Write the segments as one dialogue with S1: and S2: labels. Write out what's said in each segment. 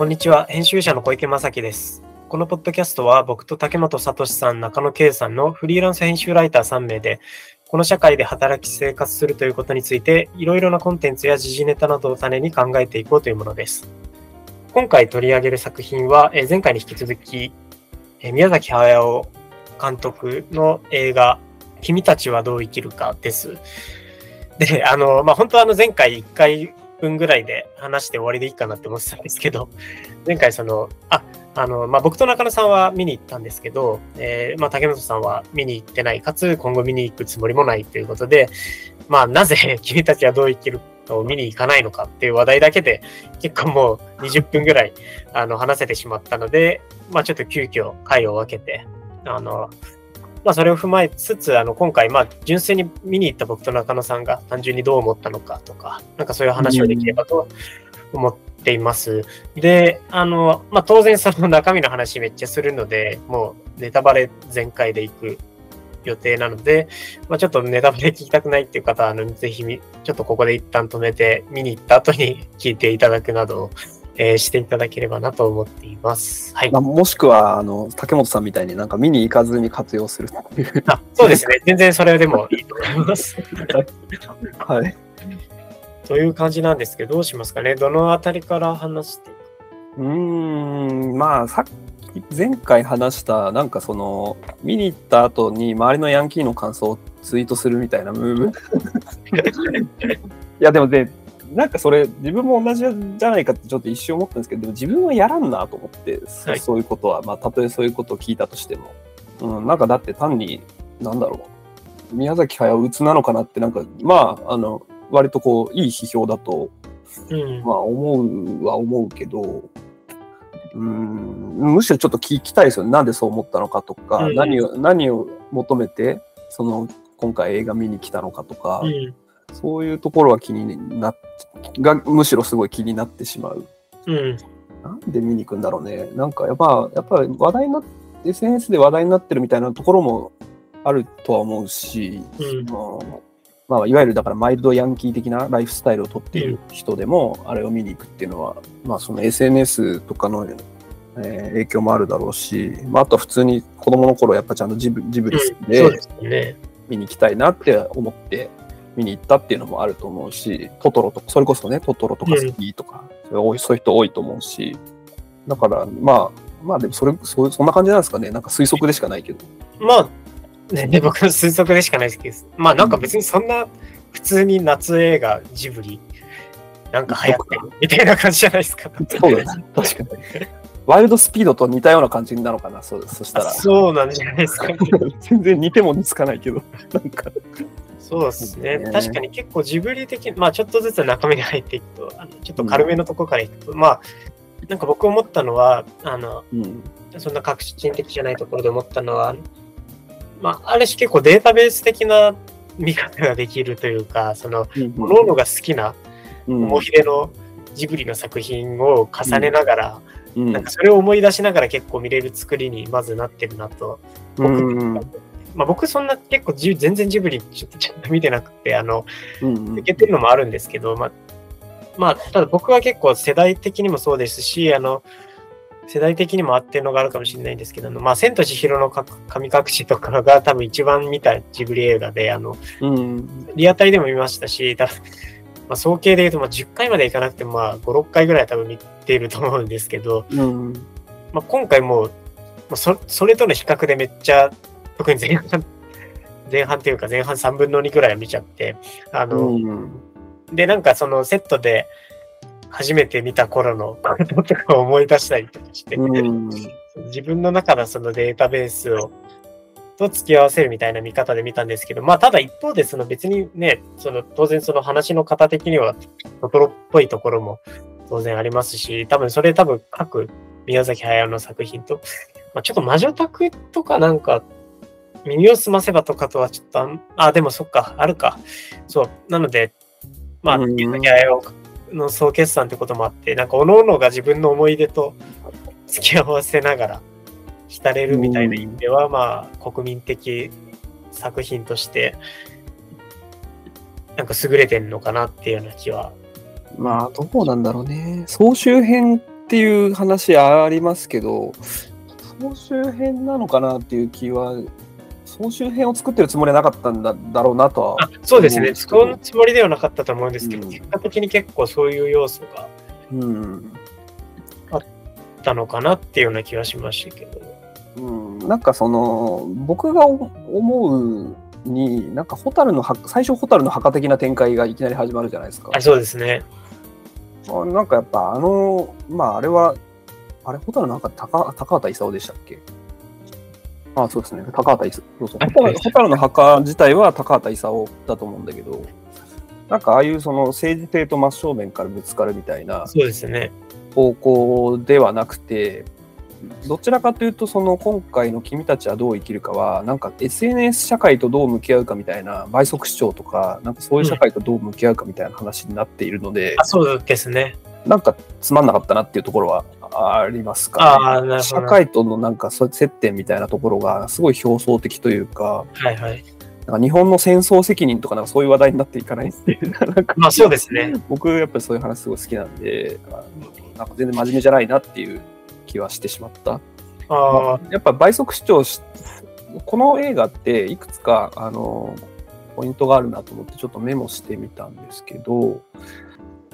S1: こんにちは。編集者の小池正樹です。このポッドキャストは僕と竹本聡さん、中野圭さんのフリーランス編集ライター3名で、この社会で働き生活するということについて、いろいろなコンテンツや時事ネタなどを種に考えていこうというものです。今回取り上げる作品は、え前回に引き続き、え宮崎駿監督の映画、君たちはどう生きるかです。で、あの、まあ、本当はあの前回1回分ぐらいで話して終わりでいいかなって思ってたんですけど、前回その、あ、あの、まあ、僕と中野さんは見に行ったんですけど、えーまあ、竹本さんは見に行ってない、かつ今後見に行くつもりもないということで、まあ、なぜ 君たちはどう生きるかを見に行かないのかっていう話題だけで、結構もう20分ぐらい、あの、話せてしまったので、まあ、ちょっと急遽回を分けて、あの、まあ、それを踏まえつつ、あの、今回、まあ、純粋に見に行った僕と中野さんが単純にどう思ったのかとか、なんかそういう話をできればと思っています。で、あの、まあ、当然その中身の話めっちゃするので、もうネタバレ全開でいく予定なので、まあ、ちょっとネタバレ聞きたくないっていう方は、あの、ぜひ、ちょっとここで一旦止めて、見に行った後に聞いていただくなど、えーしていただければなと思っています。はい
S2: ま。あ、もしくは、あの、竹本さんみたいになんか見に行かずに活用するっていう。
S1: あそうですね。全然それでもいいと思います。
S2: はい。
S1: という感じなんですけど、どうしますかね。どのあたりから話していく？
S2: うーん、まあ、さっき、前回話した、なんかその、見に行った後に周りのヤンキーの感想をツイートするみたいなムーブ。いや、でもね、なんかそれ、自分も同じじゃないかってちょっと一瞬思ったんですけど、でも自分はやらんなと思って、そ
S1: はい
S2: そういうことは、まあ、たとえそういうことを聞いたとしても。うん、なんかだって単に、なんだろう、宮崎駿鬱なのかなって、なんか、まあ、あの、割とこう、いい批評だと
S1: うん。
S2: まあ思うは思うけど、うん、むしろちょっと聞きたいですよね。なんでそう思ったのかとか、
S1: うん
S2: 何を、何を求めて、その、今回映画見に来たのかとか、
S1: うん。
S2: そういうところは気になっ、が、むしろすごい気になってしまう。
S1: うん。
S2: なんで見に行くんだろうね。なんかやっぱ、やっぱり話題になっ SNS で話題になってるみたいなところもあるとは思うし、
S1: うん
S2: まあまあ、いわゆるだからマイルドヤンキー的なライフスタイルをとっている人でも、あれを見に行くっていうのは、まあ、その SNS とかの、えー影響もあるだろうし、まあ、あとは普通に子供の頃やっぱちゃんとジブジブリ好き
S1: そう
S2: で。見に行きたいなって思って見に行ったっていうのもあると思うし、トトロとか、それこそね、トトロとか好きとか、それ多いそういう人多いと思うし、だからまあ、まあでもそれ、そうそんな感じなんですかね。なんか推測でしかないけど。
S1: まあ、ね、で僕の推測でしかないですけど、まあなんか別にそんな普通に夏映画ジブリなんか流行ってるみたいな感じじゃないですか。
S2: そうだね。確かに。ワイルドスピードと似たような感じなのかな、そうそした
S1: あ
S2: ら。
S1: そうなんじゃないですか。
S2: 全然似ても似つかないけど、なんか。
S1: そうですね。
S2: ね。
S1: 確かに結構ジブリ的まあちょっとずつ中身に入っていくと、あのちょっと軽めのとこからいくと、まあ、なんか僕思ったのは、あの、
S2: うん。
S1: そんな革新的じゃないところで思ったのは、まあ、ある種結構データベース的な見方ができるというか、その、各々が好きな、
S2: うん。
S1: モヒデのジブリの作品を重ねながら、
S2: うん。
S1: なんかそれを思い出しながら結構見れる作りにまずなってるなと。僕
S2: うん
S1: まあ、僕そんな結構ジ全然ジブリちょっとちゃんと見てなくて、あの、
S2: うん
S1: いけてるのもあるんですけど、まあ、まあ、ただ僕は結構世代的にもそうですし、あの、世代的にも合ってるのがあるかもしれないんですけど、まあ、千と千尋のか神隠しとかが多分一番見たジブリ映画で、あの、
S2: うん
S1: リアタイでも見ましたし、多分まあ、総計で言うとまあ10回までいかなくても、まあ、5、6回ぐらい多分見ていると思うんですけど、
S2: うん
S1: まあ、今回もう、まあ、そそれとの比較でめっちゃ、特に前半、前半。っていうか前半3分の2ぐらいは見ちゃって、あの、
S2: うん。
S1: で、なんかそのセットで初めて見た頃のこととかを思い出したりとかして、
S2: うん。
S1: 自分の中のそのデータベースをと付き合わせるみたいな見方で見たんですけど、まあただ一方でその別にね、その当然その話の型的にはトトロっぽいところも当然ありますし、多分それ多分各宮崎駿の作品と、まあ、ちょっと魔女宅とかなんか耳を澄ませばとかとはちょっとあん、あ、でもそっか、あるか。そう。なので、まあ、
S2: うん
S1: 宮崎駿の総決算ってこともあって、なんか各々が自分の思い出と付き合わせながら浸れるみたいな意味では、まあ、国民的作品として、なんか優れてんのかなっていうような気は。
S2: まあ、どうなんだろうね。総集編っっていう話ありますけど、総集編なのかなっていう気は、総集編を作ってるつもりはなかったんだだろうなとは。
S1: あそうですね。そのつもりではなかったと思うんですけど、
S2: うん
S1: 結果的に結構そういう要素が
S2: うん。
S1: あったのかなっていうような気はしましたけど。
S2: うん、なんかその、僕が思うに、なんかホタルの墓、最初ホタルの墓的な展開がいきなり始まるじゃないですか。
S1: あそうですね。
S2: あなんかやっぱあの、まああれは、あれ、ホタルの墓高高畑勲でしたっけ？あそうですね、高畑勲。そうそう
S1: はい
S2: ホタルの墓自体は高畑勲だと思うんだけど、なんかああいうその政治性と真正面からぶつかるみたいな
S1: そうですね。
S2: 方向ではなくて、どちらかというと、その今回の君たちはどう生きるかは、なんか SNS 社会とどう向き合うかみたいな倍速視聴とか、なんかそういう社会とどう向き合うかみたいな話になっているので、
S1: あそうですね。
S2: なんかつまんなかったなっていうところはありますか、
S1: ああ、なるほど。
S2: 社会とのなんか接点みたいなところがすごい表層的というか、
S1: はいはい。
S2: なんか日本の戦争責任とかなんかそういう話題になっていかないっていう、なんか
S1: まあそうですね。
S2: 僕やっぱりそういう話すごい好きなんで、なんか全然真面目じゃないなっていう気はしてしまった。
S1: ああ、
S2: やっぱ倍速視聴し、この映画っていくつか、あの、ポイントがあるなと思ってちょっとメモしてみたんですけど、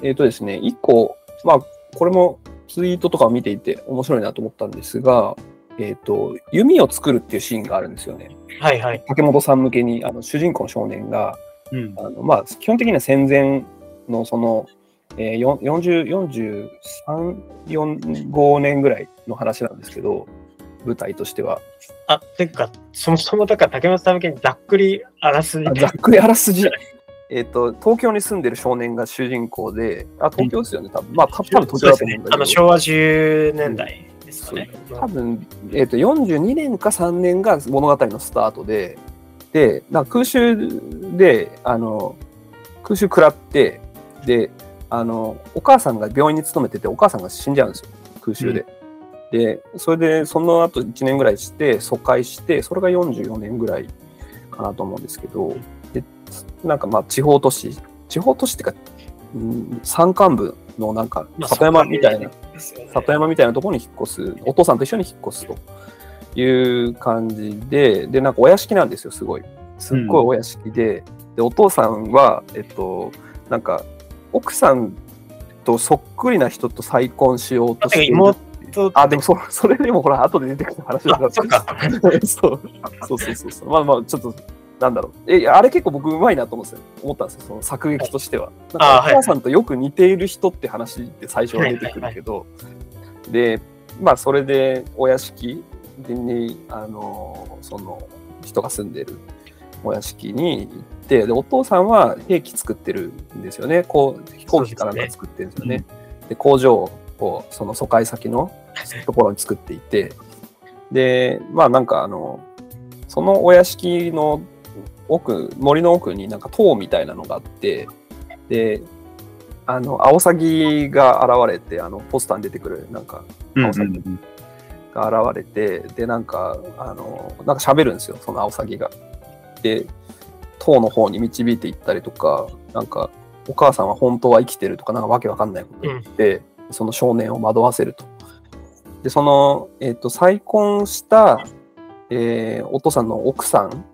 S2: えっ、とですね、一個、まあ、これもツイートとかを見ていて面白いなと思ったんですが、えっ、と、弓を作るっていうシーンがあるんですよね。
S1: はいはい。
S2: 竹本さん向けに、あの主人公の少年が、
S1: うん。
S2: あのまあ、基本的には戦前のその、えー、よん40 43、4 5年ぐらいの話なんですけど、舞台としては。
S1: あ、てか、そもそもだから竹松さん向けにざっくりあらすじ
S2: あざっくりあらすじ。えっと、東京に住んでる少年が主人公で、あ、東京ですよね、多分。まあ、多分東京だと思うんだけど。
S1: あの昭和10年代ですかね。
S2: 多分、えっと42年か3年が物語のスタートで、で、な空襲で、あの、空襲食らって、で、あの、お母さんが病院に勤めてて、お母さんが死んじゃうんですよ、空襲で。で、それで、その後1年ぐらいして、疎開して、それが44年ぐらいかなと思うんですけど、でなんかまあ、地方都市、地方都市っていうか、うん山間部のなんか、
S1: まあ
S2: 里山みたいな、里山みたいなところに引っ越す、お父さんと一緒に引っ越すという感じで、で、なんかお屋敷なんですよ、すごい。すっごいお屋敷で、で、お父さんは、えっと、なんか、奥さんとそっくりな人と再婚しようとしている
S1: 妹
S2: あ、でもそ、それでもほら、後で出てくる話だから。
S1: あそ
S2: そうそうそうそう。まあまあ、ちょっと、なんだろう。え、あれ結構僕うまいなと思うんですよ。思ったんですよ、その作劇としては。なんかお母さんとよく似ている人って話って最初は出てくるけど、で、まあ、それでお屋敷に、あの、その、人が住んでるお屋敷に行って、で、お父さんは兵器作ってるんですよね。こう、飛行機かなんか作ってるんですよね。で工場をその疎開先のところに作っていて、で、まあなんかあの、そのお屋敷の奥、森の奥になんか塔みたいなのがあって、で、あの、アオサギが現れて、あの、ポスターに出てくる、なんか、
S1: うん
S2: アオサギが現れて、で、なんか、あの、なんか喋るんですよ、そのアオサギが。で、塔の方に導いていったりとか、なんか、お母さんは本当は生きてるとか、なんかわけわかんないこと言って、その少年を惑わせると。で、その、えっ、と、再婚した、えーお父さんの奥さん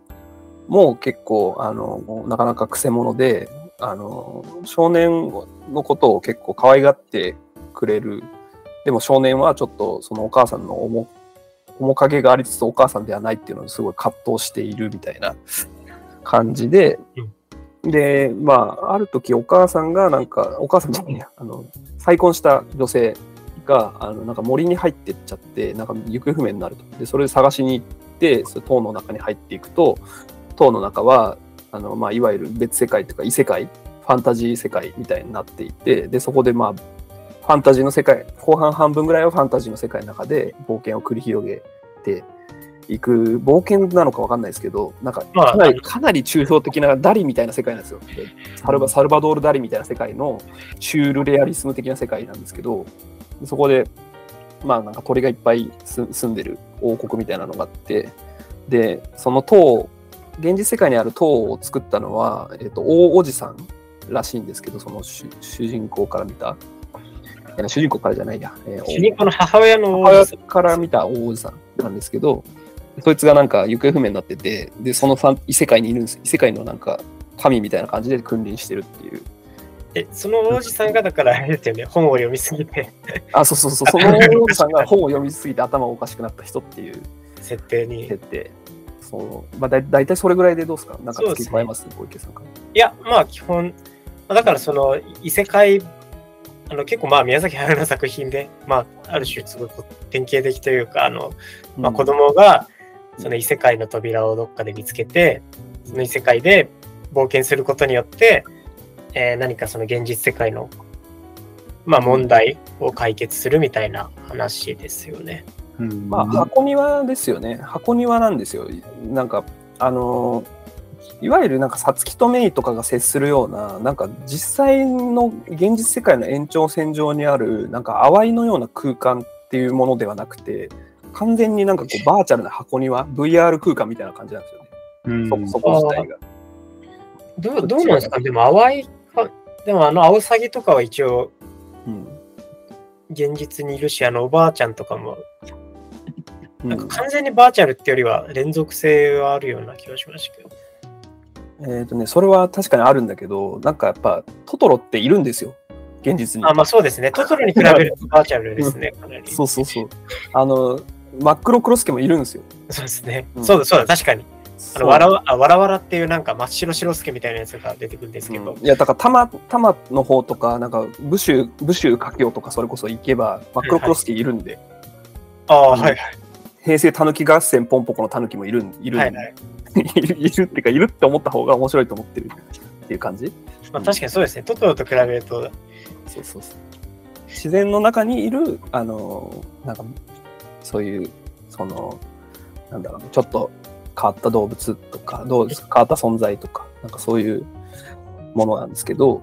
S2: も結構、あの、なかなかくせ者で、あの、少年のことを結構可愛がってくれる。でも少年はちょっとそのお母さんの面面影がありつつお母さんではないっていうのをすごい葛藤しているみたいな感じで、で、まあ、ある時お母さんがなんか、お母さんじゃないや、あの、再婚した女性が、あの、なんか森に入ってっちゃって、なんか行方不明になると。で、それで探しに行って、塔の中に入っていくと、塔の中は、あの、まあ、いわゆる別世界というか異世界、ファンタジー世界みたいになっていて、で、そこでまあ、ファンタジーの世界、後半半分ぐらいはファンタジーの世界の中で冒険を繰り広げていく、冒険なのかわかんないですけど、なんか、
S1: まあ
S2: かなり、か。なり抽象的なダリみたいな世界なんですよ。でサルバサルバドール・ダリみたいな世界のシュールレアリスム的な世界なんですけど、そこで、まあなんか鳥がいっぱいす住んでる王国みたいなのがあって、で、その塔、現実世界にある塔を作ったのは、えっ、と、大おじさんらしいんですけど、その主主人公から見た。主人公からじゃないや。えー
S1: 主人公の母親の
S2: 母親から見た大王子さんなんですけど、そいつがなんか行方不明になってて、で、その異世界にいるんです。異世界のなんか神みたいな感じで君臨してるっていう。
S1: え、その王子さんがだからあれですよね、本を読みすぎて、
S2: あ、そうそうそう、その大王子さんが本を読みすぎて頭がおかしくなった人っていう
S1: 設定に。
S2: 設定。そう。まあ、だだいたいそれぐらいでどうですか？なんか付け加えます？小池さんから。
S1: いや、まあ基本、まあだからその異世界、あの結構まあ宮崎駿の作品で、まあある種すごい典型的というか、あの、まあ、子供がその異世界の扉をどっかで見つけて、その異世界で冒険することによって、えー何かその現実世界の、まあ、問題を解決するみたいな話ですよね。
S3: うん
S2: まあ、箱庭ですよね。箱庭なんですよ。なんか、あのーいわゆるなんか、さつきとメイとかが接するような、なんか実際の現実世界の延長線上にある、なんか淡いのような空間っていうものではなくて、完全になんかこうバーチャルな箱庭、VR 空間みたいな感じなんですよね。
S3: うん
S2: そそこ自体が。
S1: どうどうなんですか？でも淡いか、でもあのアオサギとかは一応
S2: うん
S1: 現実にいるし、あのおばあちゃんとかも、
S2: うん
S1: なんか完全にバーチャルってよりは連続性はあるような気がしましたけど。
S2: えっ、とね、それは確かにあるんだけど、なんかやっぱトトロっているんですよ。現実に。
S1: あ、まあそうですね。トトロに比べるとバーチャルですね、かなり。
S2: そうそうそう。あの、真っ黒クロスケもいるんですよ。
S1: そうですね。
S2: うん
S1: そうだ、そうだ、確かに。あの、わらわあわらわらっていうなんか真っ白白助みたいなやつが出てくるんですけど、
S2: うんいや、だから、たま、たまの方とか、なんか、武州、武州家境とか、それこそ行けば、真っ黒クロスケいるんで、
S1: ああ、
S2: うん
S1: はい
S2: 平成たぬき合戦ポンポコのたぬきもいるん、いるん、
S1: はい。はいはい。
S2: いる、っていうか、いるって思った方が面白いと思ってるっていう感じ？
S1: まあ確かにそうですね。トトロと比べると、
S2: そうそうそう。自然の中にいる、あの、なんか、そういう、その、なんだろうね、ちょっと変わった動物とか、どうですか変わった存在とか、なんかそういうものなんですけど、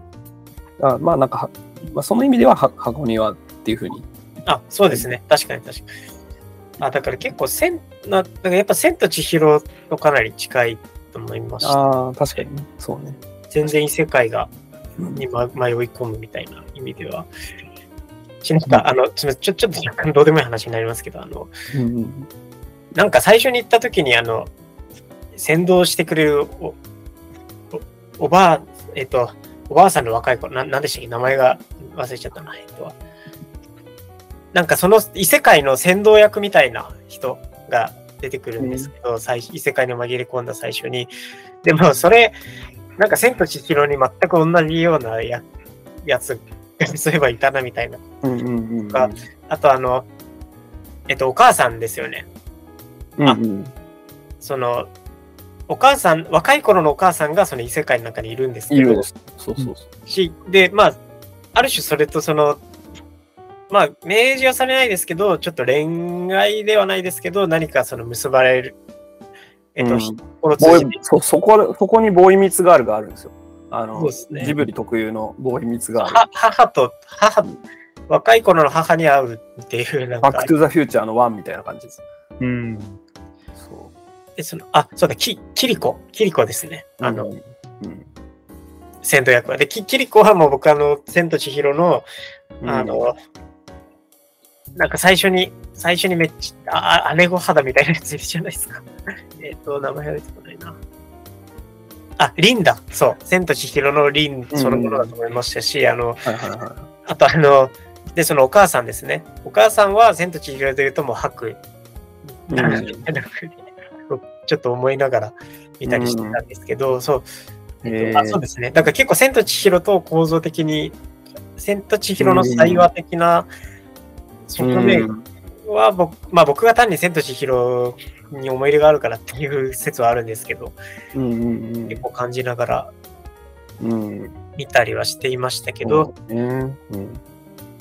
S2: あまあなんかは、まあ、その意味ではは箱庭っていうふうに。
S1: あ、そうですね。確かに確かに。あ、だから結構、千、な、だからやっぱ千と千尋とかなり近いと思いました。
S2: ああ、確かにね。そうね。
S1: 全然異世界が、
S2: うん
S1: にま迷い込むみたいな意味では。しなんか、あの、ちょ、ちょっと若干どうでもいい話になりますけど、あの、
S2: うんうん
S1: なんか最初に行った時に、あの、先導してくれるお、おおばあ、えっと、おばあさんの若い子、ななんでしたっけ？名前が忘れちゃったな、えっと。なんかその異世界の先導役みたいな人が出てくるんですけど、最異世界に紛れ込んだ最初に。でもそれ、なんか千と千尋に全く同じようなややつが そういえばいたなみたいな。
S2: うんうんうんうん
S1: があとあの、えっと、お母さんですよね。
S2: うんうん
S1: その、お母さん、若い頃のお母さんがその異世界の中にいるんですけど
S2: いるで、す。そうそうそう。
S1: し、で、まあ、ある種それとその、まあ、明示はされないですけど、ちょっと恋愛ではないですけど、何かその結ばれる、えっと、
S2: うんそそこそこにボーイミツガールがあるんですよ。あの、
S1: ね
S2: ジブリ特有のボーイミツガール。
S1: は母と、母、若い頃の母に会うっていう、なんか
S2: バック、トゥザフューチャーのワンみたいな感じです。
S3: うん。
S2: そ
S1: でそのあ、そうだ、き、キリコ、キリコですね。
S2: う。
S1: あの、
S2: うん、
S1: 戦闘役は。で、きキリコはもう僕あの、千と千尋の、
S2: うん
S1: あの、なんか最初に、最初にめっちゃ、あ、姉御肌みたいなやついるじゃないですか。えっと、名前が出てこないな。あ、リンだ。そう。千と千尋のリンそのものだと思いましたし、あの、
S2: はいはいは
S1: あとあの、で、そのお母さんですね。お母さんは千と千尋で言うともう白。
S2: うん
S1: ちょっと思いながら見たりしてたんですけど、そう、
S2: い。
S1: えっとあそうですね。だから結構、千と千尋と構造的に、千と千尋の対話的な側面は僕、まあ僕が単に千と千尋に思い入れがあるからっていう説はあるんですけど、
S2: うんうん
S1: 結構感じながら
S2: うん。うん。
S1: 見たりはしていましたけど、
S2: そうね。うん。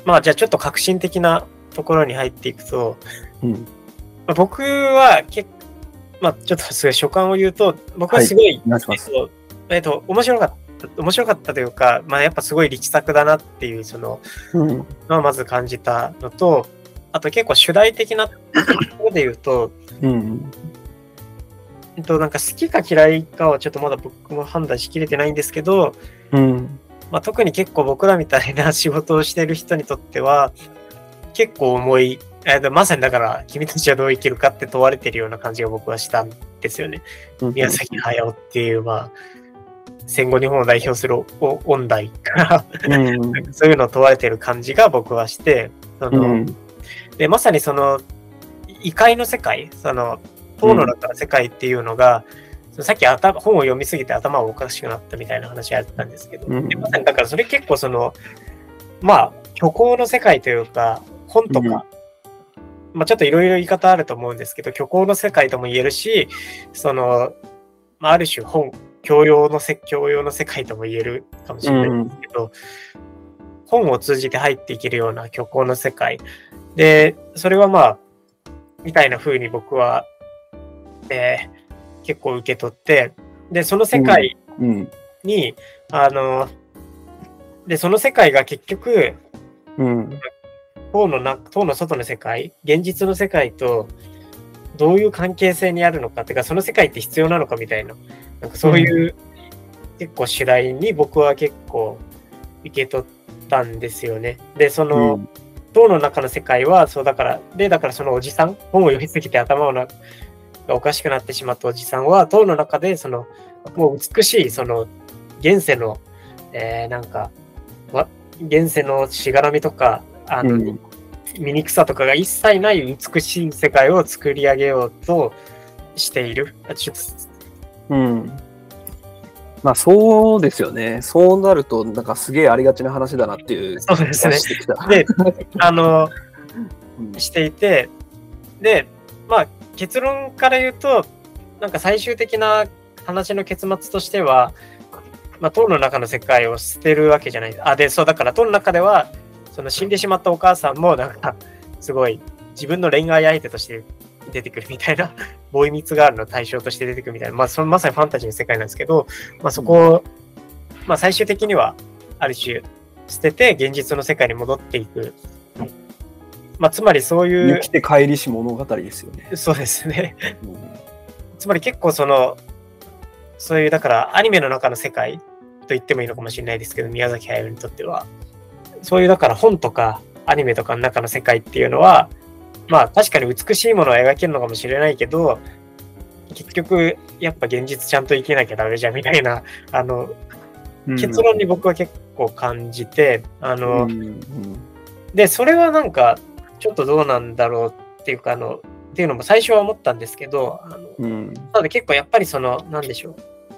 S1: まあじゃあちょっと革新的なところに入っていくと、
S2: うん。
S1: まあ、僕は結まあちょっとすごい所感を言うと、僕はすごい、
S2: お願い
S1: えっと、面白かった、面白かったというか、まあやっぱすごい力作だなっていう、その、
S2: うん。
S1: のはまず感じたのと、あと結構主題的なところで言うと、
S2: うん。
S1: えっと、なんか好きか嫌いかはちょっとまだ僕も判断しきれてないんですけど、
S2: うん。
S1: まあ、特に結構僕らみたいな仕事をしてる人にとっては、結構重い、えまさにだから君たちはどう生きるかって問われてるような感じが僕はしたんですよね。宮崎駿っていう、まあ、戦後日本を代表する音大。からそういうのを問われてる感じが僕はして、その、うん、でまさにその異界の世界、その塔の中の世界っていうのが、うん、さっき頭本を読みすぎて頭おかしくなったみたいな話あったんですけど、うん、まさにだからそれ結構その、まあ、虚構の世界というか、本とか、まあちょっといろいろ言い方あると思うんですけど、虚構の世界とも言えるし、その、まあ、ある種本、教養のせ、教養の世界とも言えるかもしれないんですけど、うん、本を通じて入っていけるような虚構の世界。で、それはまあ、みたいな風に僕は、えー、結構受け取って、で、その世界に、うん、あの、で、その世界が結局、うん、塔のな塔の外の世界、現実の世界とどういう関係性にあるのかっていうか、その世界って必要なのかみたいな、なんかそういう、結構主題に僕は結構受け取ったんですよね。で、その、うん塔の中の世界は、そうだから、で、だからそのおじさん、本を読みすぎて頭をながおかしくなってしまったおじさんは、塔の中で、その、もう美しい、その、現世の、えー、なんか、現世のしがらみとか、あの、うん、醜さとかが一切ない美しい世界を作り上げようとしている。
S2: うん。まあそうですよね。そうなると、なんかすげえありがちな話だなっていう。
S1: そうですね。で、あの、していて、で、まあ結論から言うと、なんか最終的な話の結末としては、まあ、塔の中の世界を捨てるわけじゃない。あ、で、そう、だから塔の中では、その死んでしまったお母さんも、なんか、すごい自分の恋愛相手として出てくるみたいな、ボーイミツガールの対象として出てくるみたいな、まあ、そのまさにファンタジーの世界なんですけど、まあ、そこを、まあ、最終的には、ある種、捨てて現実の世界に戻っていく。まあ、つまりそういう。
S2: 生きて帰りし物語ですよね。
S1: そうですね。つまり結構その、そういう、だからアニメの中の世界と言ってもいいのかもしれないですけど、宮崎駿にとっては、そういうだから本とかアニメとかの中の世界っていうのは、まあ確かに美しいものを描けるのかもしれないけど、結局やっぱ現実ちゃんと生きなきゃダメじゃんみたいな、あの、結論に僕は結構感じて、あの、で、それはなんかちょっとどうなんだろうっていうか、あの、っていうのも最初は思ったんですけど、あのうん、ただ結構やっぱりその、なんでしょう。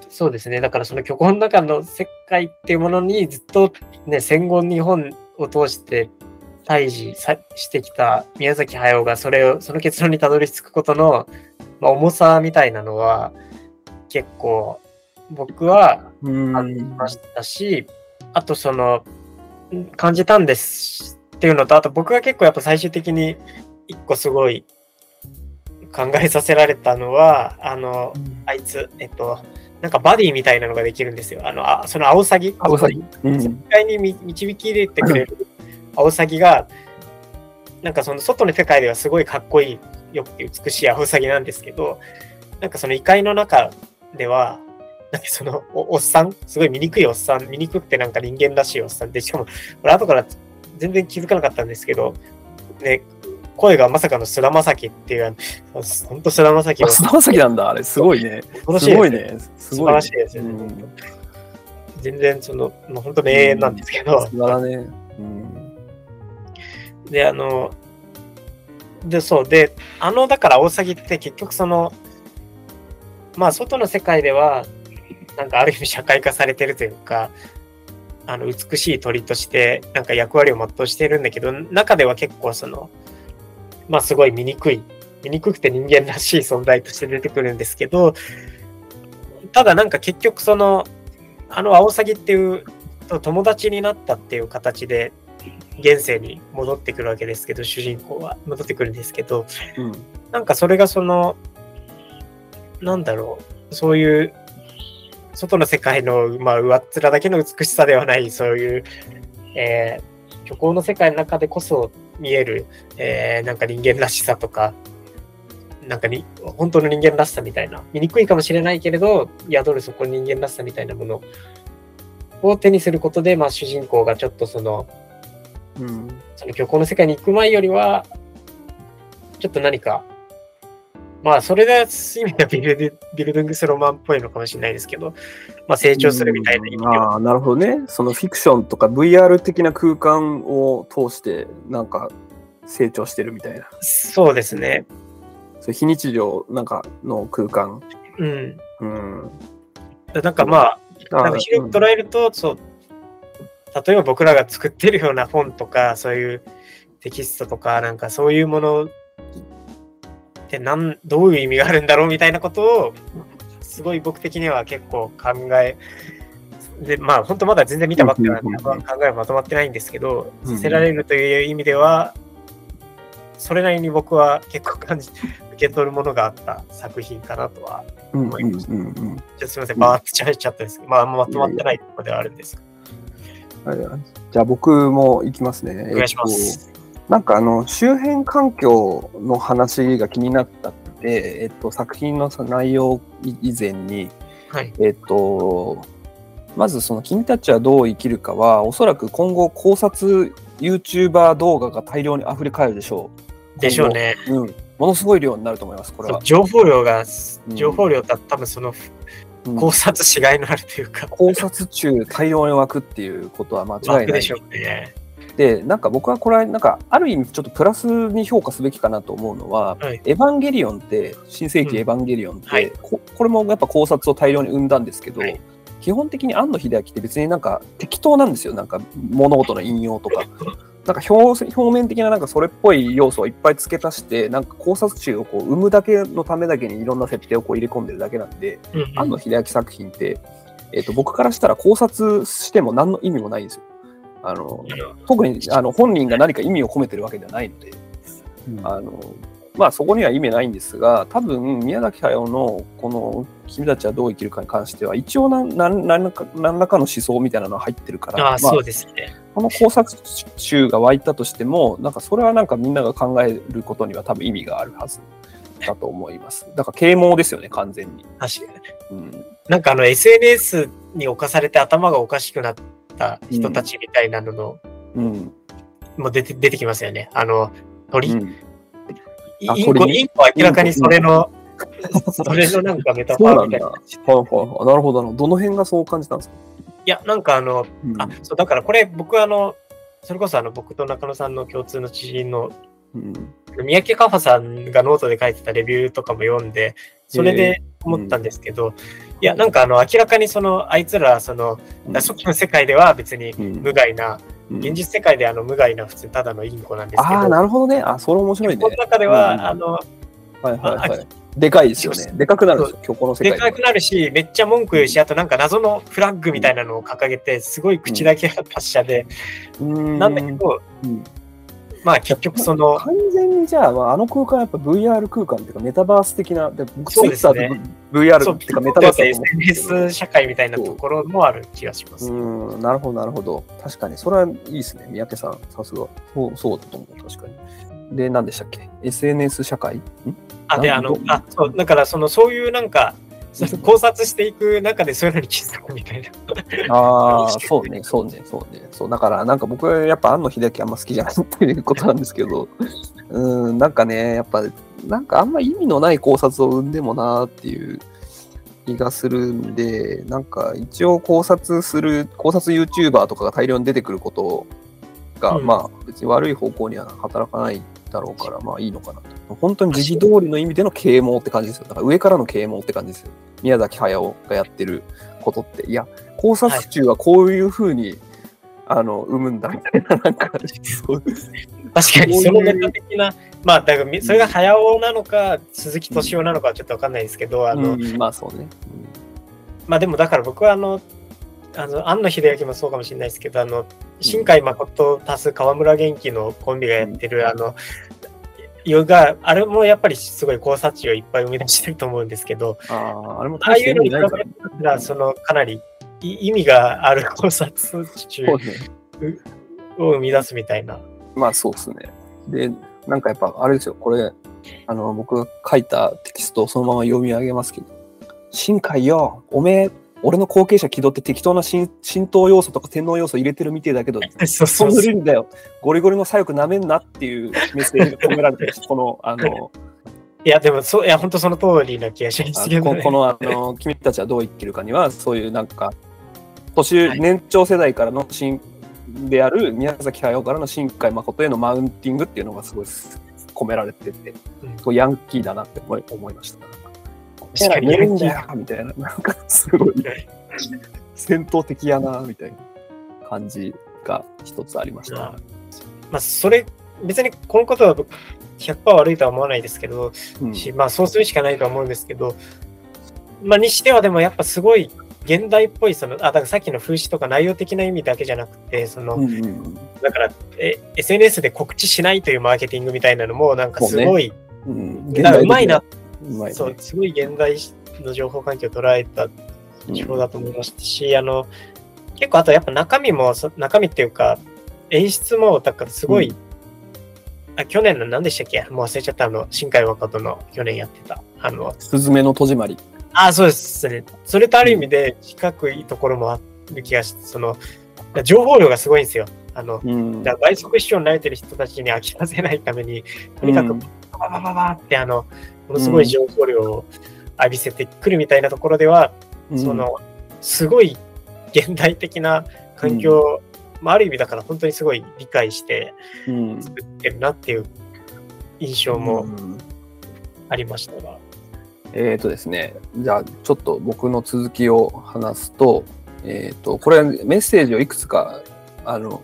S1: そうですね。だからその虚構の中の世界っていうものにずっとね、戦後日本を通して対峙してきた宮崎駿がそれを、その結論にたどり着くことの、まあ、重さみたいなのは結構僕は感じましたし、あとその感じたんですっていうのと、あと僕が結構やっぱ最終的に一個すごい考えさせられたのは、あの、あいつ、えっと、なんかバディみたいなのができるんですよ。あの、あそのアオサギ。
S2: アオサギ。
S1: うん、に導き入れてくれるアオサギが、なんかその外の世界ではすごいかっこいい、よくて美しいアオサギなんですけど、なんかその異界の中では、なんかそのおっさん、すごい醜いおっさん、醜くてなんか人間らしいおっさんで、しかも、これ後から全然気づかなかったんですけど、ね、声がまさかの菅田将暉っていう、本当菅田将暉
S2: 菅田将暉なんだ、あれ、すごいね。すごいね。
S1: 素晴らしいですよね。うん、全然、その、もう本当名演なんですけど。
S2: 素晴らね。うん、
S1: で、あの、で、そう、で、あの、だから、大崎って結局その、まあ、外の世界では、なんかある意味社会化されてるというか、あの美しい鳥としてなんか役割を全うしてるんだけど中では結構そのまあすごい醜い、醜くて人間らしい存在として出てくるんですけど、ただなんか結局その、あのアオサギっていう友達になったっていう形で現世に戻ってくるわけですけど、主人公は。戻ってくるんですけど、うん、なんかそれがその、なんだろう、そういう外の世界の、まあ、上っ面だけの美しさではない、そういう、えー、虚構の世界の中でこそ見える、えー、なんか人間らしさとか、なんかに、本当の人間らしさみたいな、見にくいかもしれないけれど、宿るそこ人間らしさみたいなものを手にすることで、まあ、主人公がちょっとその、
S2: うん。
S1: その虚構の世界に行く前よりは、ちょっと何か、まあ、それで意味ではビルデビルディングスロマンっぽいのかもしれないですけど、まあ、成長するみたいな意味では、
S2: ああ、なるほどね。そのフィクションとか VR 的な空間を通して、なんか成長してるみたいな。
S1: そうですね。
S2: そ非日常なんかの空間。
S1: うん。
S2: うん。
S1: なんかまあ、
S2: あ
S1: なんか広く捉えると、そう、例えば僕らが作ってるような本とか、そういうテキストとか、なんかそういうものってなんどういう意味があるんだろうみたいなことを、すごい僕的には結構考え、で、まあ本当まだ全然見たばっかりなんで、考えはまとまってないんですけど、させられるという意味では、それなりに僕は結構感じ、受け取るものがあった作品かなとは
S2: うんうんうんうん。
S1: ちょっとすみません、バーって喋っちゃったんですけど、まあ、あんままとまってないところではあるんですが。
S2: はいじゃあ僕も行きますね。
S1: お願いしま
S2: えっ
S1: す。
S2: となんかあの周辺環境の話が気になったって、えっと、作品のさ内容以前に、
S1: はい。
S2: えっと、まずその君たちはどう生きるかは、おそらく今後考察 YouTuber 動画が大量に溢れ返るでしょ
S1: でしょうね。
S2: う。うん。ものすごい量になると思います、これは。
S1: 情報量が、
S2: うん
S1: 情報量だ多分その
S2: うん
S1: 考察しがいのあるというか、
S2: 考察中大量に湧くっていうことは間違いない。
S1: 枠でしょうね。
S2: で、なんか僕はこれはなんかある意味ちょっとプラスに評価すべきかなと思うのは、
S1: はい。
S2: エヴァンゲリオンって、新世紀エヴァンゲリオンって、
S1: うんはい。
S2: ここれもやっぱ考察を大量に生んだんですけど、
S1: はい。
S2: 基本的に庵野秀明って別になんか適当なんですよ。なんか物事の引用とか。なんか表表面的ななんかそれっぽい要素をいっぱい付け足して、なんか考察中をこう生むだけのためだけにいろんな設定をこう入れ込んでるだけなんで、
S1: うんうん
S2: 庵野秀明作品って、えっと僕からしたら考察しても何の意味もないんですよ。あの特にあの本人が何か意味を込めてるわけではないので、あのまあそこには意味ないんですが、多分宮崎駿のこの君たちはどう生きるかに関しては、一応何何何らか何らかの思想みたいなのは入ってるから、
S1: ああ、
S2: まあ
S1: そうですね。
S2: この考察集が湧いたとしても、なんかそれはなんかみんなが考えることには多分意味があるはずだと思います。だから啓蒙ですよね、完全に。
S1: 確かに。
S2: うん、
S1: なんかあの SNS に侵されて頭がおかしくなった人たちみたいなのの、
S2: うん、
S1: も出て出てきますよね。あの、鳥、
S2: うん。
S1: インコ、インコは明らかにそれの、それのなんかメタフ。ァーみたいな。
S2: はいはい。なるほどなるほど。どの辺がそう感じたんですか、
S1: いや、なんかあの、
S2: うん。
S1: あ、そう、だからこれ僕あの、それこそあの僕と中野さんの共通の知人の
S2: うん。
S1: 三宅カファさんがノートで書いてたレビューとかも読んで、それで思ったんですけど、いや、なんかあの、明らかにその、あいつら、その、初期の世界では別に
S2: うん。
S1: 無害な、
S2: うん。
S1: 現実世界であの無害な普通ただのインコなんですけど、
S2: ああ、なるほどね。あ、それ面白いね。
S1: こ。の中では、
S2: うん。
S1: あの、
S2: はいはいは
S1: あ
S2: い。でかいですよね。でかくなるんですよ、虚構の世界
S1: でかくなるし、めっちゃ文句言うし、あとなんか謎のフラッグみたいなのを掲げて、すごい口だけは達者で、
S2: な
S1: なんだけど、
S2: うん。
S1: まあ結局その、
S2: 完全にじゃあ、まあ、あの空間はやっぱ VR 空間っていうかメタバース的な、で僕
S1: そうですね。
S2: VR っていうかメタバース
S1: SNS 社会みたいなところもある気がします。
S2: う。ん、なるほど、なるほど。確かに、それはいいですね、三宅さん、さすが。そうそうだと思う、確かに。で、何でしたっけ ?SNS 社会？ん？
S1: あ、で、あのあ、そう、だからその、そういうなんか、考察していく中でそういうのに気づくみたいな。
S2: ああ、そうね、そうね、そうね。そう、だから、なんか僕はやっぱ庵野秀明あんま好きじゃないっていうことなんですけど、うん、なんかね、やっぱ、なんかあんま意味のない考察を生んでもなーっていう気がするんで、なんか一応考察する、考察 YouTuber とかが大量に出てくることが、
S1: うん
S2: まあ別に悪い方向には働かないだろうから、まあいいのかなと。本当に時期通りの意味での啓蒙って感じですよ。だから上からの啓蒙って感じですよ。宮崎駿がやってることって。いや、考察中はこういうふうに、あの生むんだみたいな、なんか、そう
S1: 確かに、そのメタ的な、まあ、だからみ、それが早尾なのか、鈴木敏夫なのかはちょっとわかんないですけど、あの、
S2: うんまあそうね。
S1: まあでもだから僕はあの、あの、庵野秀明もそうかもしれないですけど、あの、新海誠足す河村元気のコンビがやってる、あの、ヨガ、あれもやっぱりすごい考察地をいっぱい生み出してると思うんですけど、
S2: ああ、あれも
S1: ああいうのに比べ。たら、その、かなりい意味がある考察中。を生み出すみたいな。
S2: まあそうですね。で、なんかやっぱあれですよ、これ、あの、僕が書いたテキストをそのまま読み上げますけど、新海よ、おめえ、俺の後継者気取って適当な神神道要素とか天皇要素入れてるみてえだけど、
S1: そう
S2: そ
S1: そうう
S2: 無理だよ。ゴリゴリの左翼なめんなっていうメッセージが込められてるし、この、あの、
S1: いや、でも、そう、いや、本当その通りな気がしますけど、ね。
S2: ここの、あの、君たちはどう生きるかには、そういうなんか、年、
S1: はい
S2: 年長世代からの新である宮崎駿からの新海誠へのマウンティングっていうのがすごい込められてて、
S1: うん
S2: ヤンキーだなって思い思いました。
S1: 確かに
S2: 寝るんだよみたいな、なんかすごい戦闘的やなみたいな感じが一つありました。
S1: まあ、それ、別にこのことは100%悪いとは思わないですけど、
S2: うん。
S1: しまあ、そうするしかないとは思うんですけど、まあ、にしてはでもやっぱすごい現代っぽい、その、あ、だからさっきの風刺とか内容的な意味だけじゃなくて、その、
S2: うんうんうん。
S1: だからえ、SNS で告知しないというマーケティングみたいなのも、なんかすごい、
S2: うん。
S1: だからうまいな、
S2: うまいね
S1: そう、すごい現代の情報環境を捉えた手法だと思いましたし、あの、結構あとやっぱ中身も、そ中身っていうか、演出も、だからすごい、
S2: うん
S1: あ去年の何でしたっけ？もう忘れちゃった、あの、新海誠の去年やってた。あの、
S2: すずめの戸締まり。
S1: あ、そうですね。それとある意味で近くいいところもある気がして、その、情報量がすごいんですよ。あの、
S2: うん
S1: だ倍速視聴に慣れてる人たちに飽きさせないために、とにかく
S2: うん、
S1: バババババって、あの、ものすごい情報量を浴びせてくるみたいなところでは、その、すごい現代的な環境、まあ、ある意味だから本当にすごい理解して
S2: うん、
S1: 作ってるなっていう印象も
S2: うん
S1: ありましたが。
S2: えっ、とですね、じゃあちょっと僕の続きを話すと、えっ、と、これメッセージをいくつか、あの、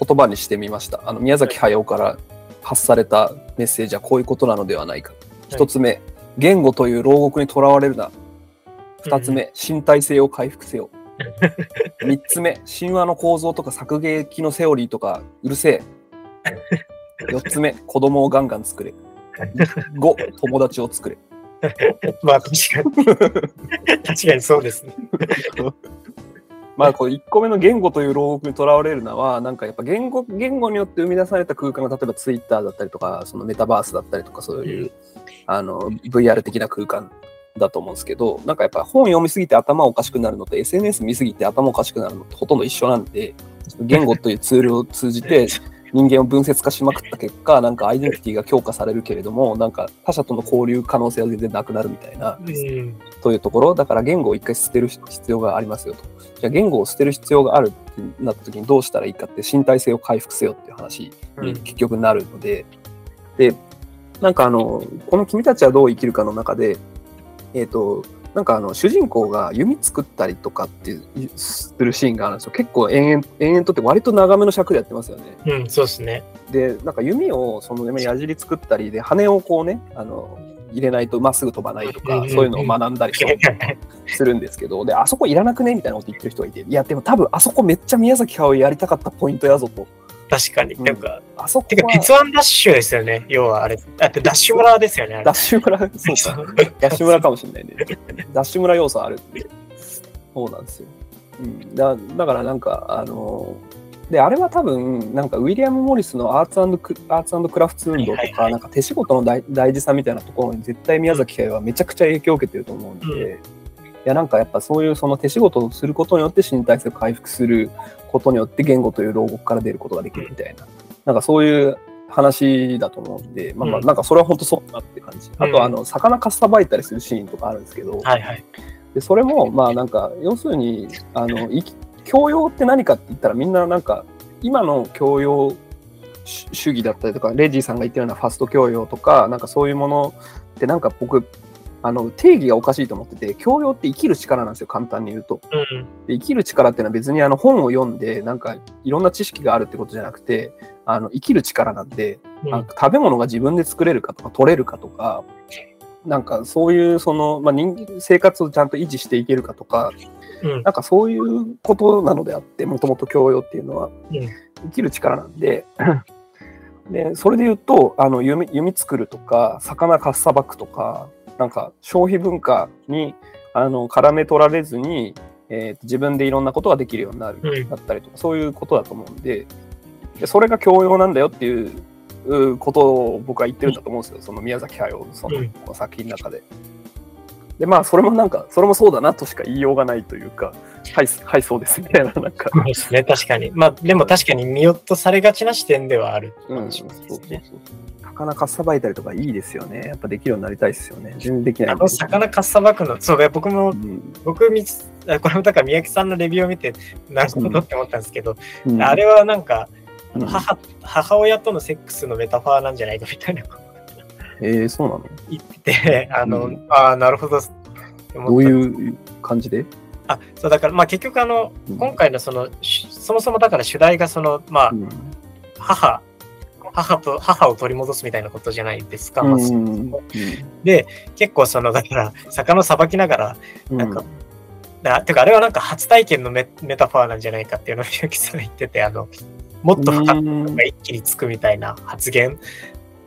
S2: 言葉にしてみました。あの、宮崎駿から発されたメッセージはこういうことなのではないか。一つ目、言語という牢獄にとらわれるな。二つ目、身体性を回復せよ。三つ目、神話の構造とか作劇のセオリーとかうるせえ。四つ目、子供をガンガン作れ。五、友達を作れ。
S1: まあ確かに。確かにそうですね。
S2: まあ、こう1個目の言語という牢獄にとらわれるのは、なんかやっぱ言語言語によって生み出された空間が、例えばツイッターだったりとか、そのメタバースだったりとか、そういう、あの VR 的な空間だと思うんですけど、なんかやっぱ本読みすぎて頭おかしくなるのと、SNS 見すぎて頭おかしくなるのとほとんど一緒なんで、言語というツールを通じて、人間を分節化しまくった結果、なんかアイデンティティが強化されるけれども、なんか他者との交流可能性は全然なくなるみたいな、
S1: うん。
S2: というところ、だから言語を一回捨てる必要がありますよと。じゃあ言語を捨てる必要があるってなった時にどうしたらいいかって身体性を回復せよっていう話に結局なるので、で、なんかあの、この君たちはどう生きるかの中で、えっ、と、なんかあの主人公が弓作ったりとかっていうするシーンがあるんですよ。結構延々延々とって割と長めの尺でやってますよね。
S1: うん、そうですね。
S2: で、なんか弓をその矢尻作ったりで羽をこうね、あの入れないとまっすぐ飛ばないとか、そういうのを学んだりする するんですけど、で、あそこいらなくねみたいなこと言ってる人がいて、いや、でも多分あそこめっちゃ宮崎駿やりたかったポイントやぞと。
S1: 確かに。
S2: うん
S1: なんか、
S2: あそこ
S1: てか、
S2: は
S1: 鉄腕ダッシュですよね。要はあれ。だってダッシュ村ですよね。
S2: ダッシュ村、そうか。ダッシュ村かもしれないね。ダッシュ村要素あるって。そうなんですよ。うん、だだからなんか、あので、あれは多分、なんかウィリアム・モリスのアーツクアーツクラフト運動とか、なんか手仕事の大大事さみたいなところに絶対宮崎駿はめちゃくちゃ影響を受けてると思うんで、
S1: うん
S2: いや、なんかやっぱそういうその手仕事をすることによって身体性を回復することによって言語という牢獄から出ることができるみたいな、なんかそういう話だと思うんで、まあまあ、
S1: うん
S2: なんかそれは本当そうだなって感じ。あ
S1: うん
S2: と、あの、魚かっさばいたりするシーンとかあるんですけど、
S1: はいはい。
S2: でそれもまあなんか要するにあの教養って何かって言ったらみんななんか今の教養主主義だったりとかレジーさんが言ってるようなファスト教養とかなんかそういうものってなんか僕あの定義がおかしいと思ってて教養って生きる力なんですよ簡単に言うと。
S1: うん。
S2: で生きる力っていうのは別にあの本を読んでなんかいろんな知識があるってことじゃなくてあの生きる力なんで
S1: うん。
S2: なんか食べ物が自分で作れるかとか取れるかとか、なんかそういうその、まあ、人間生活をちゃんと維持していけるかとか、
S1: うん。
S2: なんかそういうことなのであって、もともと教養っていうのは。
S1: うん。
S2: 生きる力なんで、でそれで言うとあの弓弓作るとか、魚かっさばくとか、なんか消費文化にあの絡め取られずに、えーと自分でいろんなことができるようになる、
S1: うん
S2: だったりとか、そういうことだと思うんで、でそれが教養なんだよっていううことを僕は言ってるんだと思うんですよ、その宮崎駿のその作品の中で。で、まあ、それもなんか、それもそうだなとしか言いようがないというか、はい、はい、そうですみたいな、なんか。
S1: そうですね、確かに。まあ、でも確かに見落とされがちな視点ではあるか
S2: うん、そう。そうそう。魚かっさばいたりとかいいですよね。やっぱできるようになりたいですよね。全然できない。
S1: あの。魚かっさばくの、そうね、僕も
S2: う、ん。
S1: 僕みつ、あこれもだから宮城さんのレビューを見て、なるほどって思ったんですけど、
S2: うん。
S1: あれはなんか、
S2: うん。
S1: 母母親とのセックスのメタファーなんじゃないかみたいな。こと
S2: えー、そうなの？
S1: 言ってて、あの、
S2: うん。
S1: ああ、なるほど
S2: ど。ういう感じで？
S1: あ、そうだから、まあ結局あの、
S2: うん。
S1: 今回のその、しそもそもだから主題がその、まあ
S2: う、ん。
S1: 母、母と、母を取り戻すみたいなことじゃないですか。まあ
S2: うん
S1: で、結構その、だから、魚をさばきながら、
S2: うん
S1: なんか、だてかあれはなんか初体験のメメタファーなんじゃないかっていうのをさんが言ってて、あの、もっと深く
S2: うん
S1: が一気につくみたいな発言。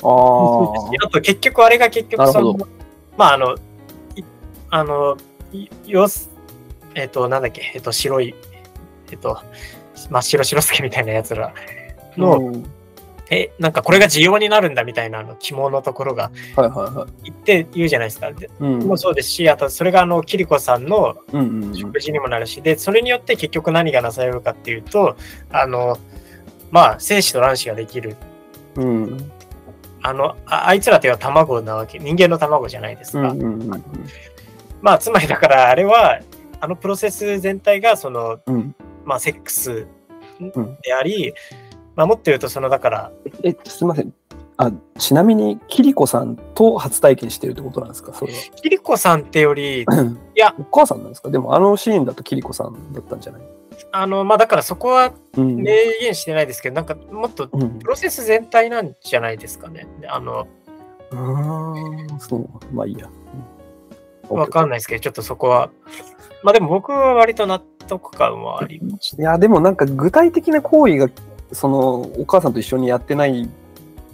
S2: ああ。
S1: あと結局あれが結局そのまああの、いあの、いよす、えっ、と、なんだっけ、えっ、と、白い、えっ、と、真っ白白助みたいなやつらの、
S2: うん
S1: え、なんかこれが需要になるんだみたいなあの肝のところが
S2: はいはいはい。
S1: 言って言うじゃないですか。で
S2: うん
S1: もそうですし、あとそれがあの、キリコさんの
S2: うんうんうん
S1: 食事にもなるし、で、それによって結局何がなされるかっていうと、あの、まあ、精子と卵子ができる。
S2: うん
S1: あの、ああいつらというのは卵なわけ、人間の卵じゃないですか。
S2: うんうんうん
S1: まあ、つまりだから、あれは、あのプロセス全体が、その、
S2: うん
S1: まあ、セックス
S2: うん
S1: であり、まあ、もっと言うと、その、だから、
S2: え、すみません。あ、ちなみに、キリコさんと初体験してるってことなんですか？それ
S1: キリコさんってより、
S2: は。
S1: いや、
S2: お母さんなんですか？でも、あのシーンだとキリコさんだったんじゃない？
S1: あの、まあ、だからそこは
S2: うん。
S1: 明言してないですけど、なんか、もっと、
S2: うん
S1: プロセス全体なんじゃないですかね？あの、
S2: あーそう。まあいいや。
S1: わかんないですけど、ちょっとそこは。まあ、でも僕は割と納得感はありました。
S2: いや、でもなんか具体的な行為が、その、お母さんと一緒にやってない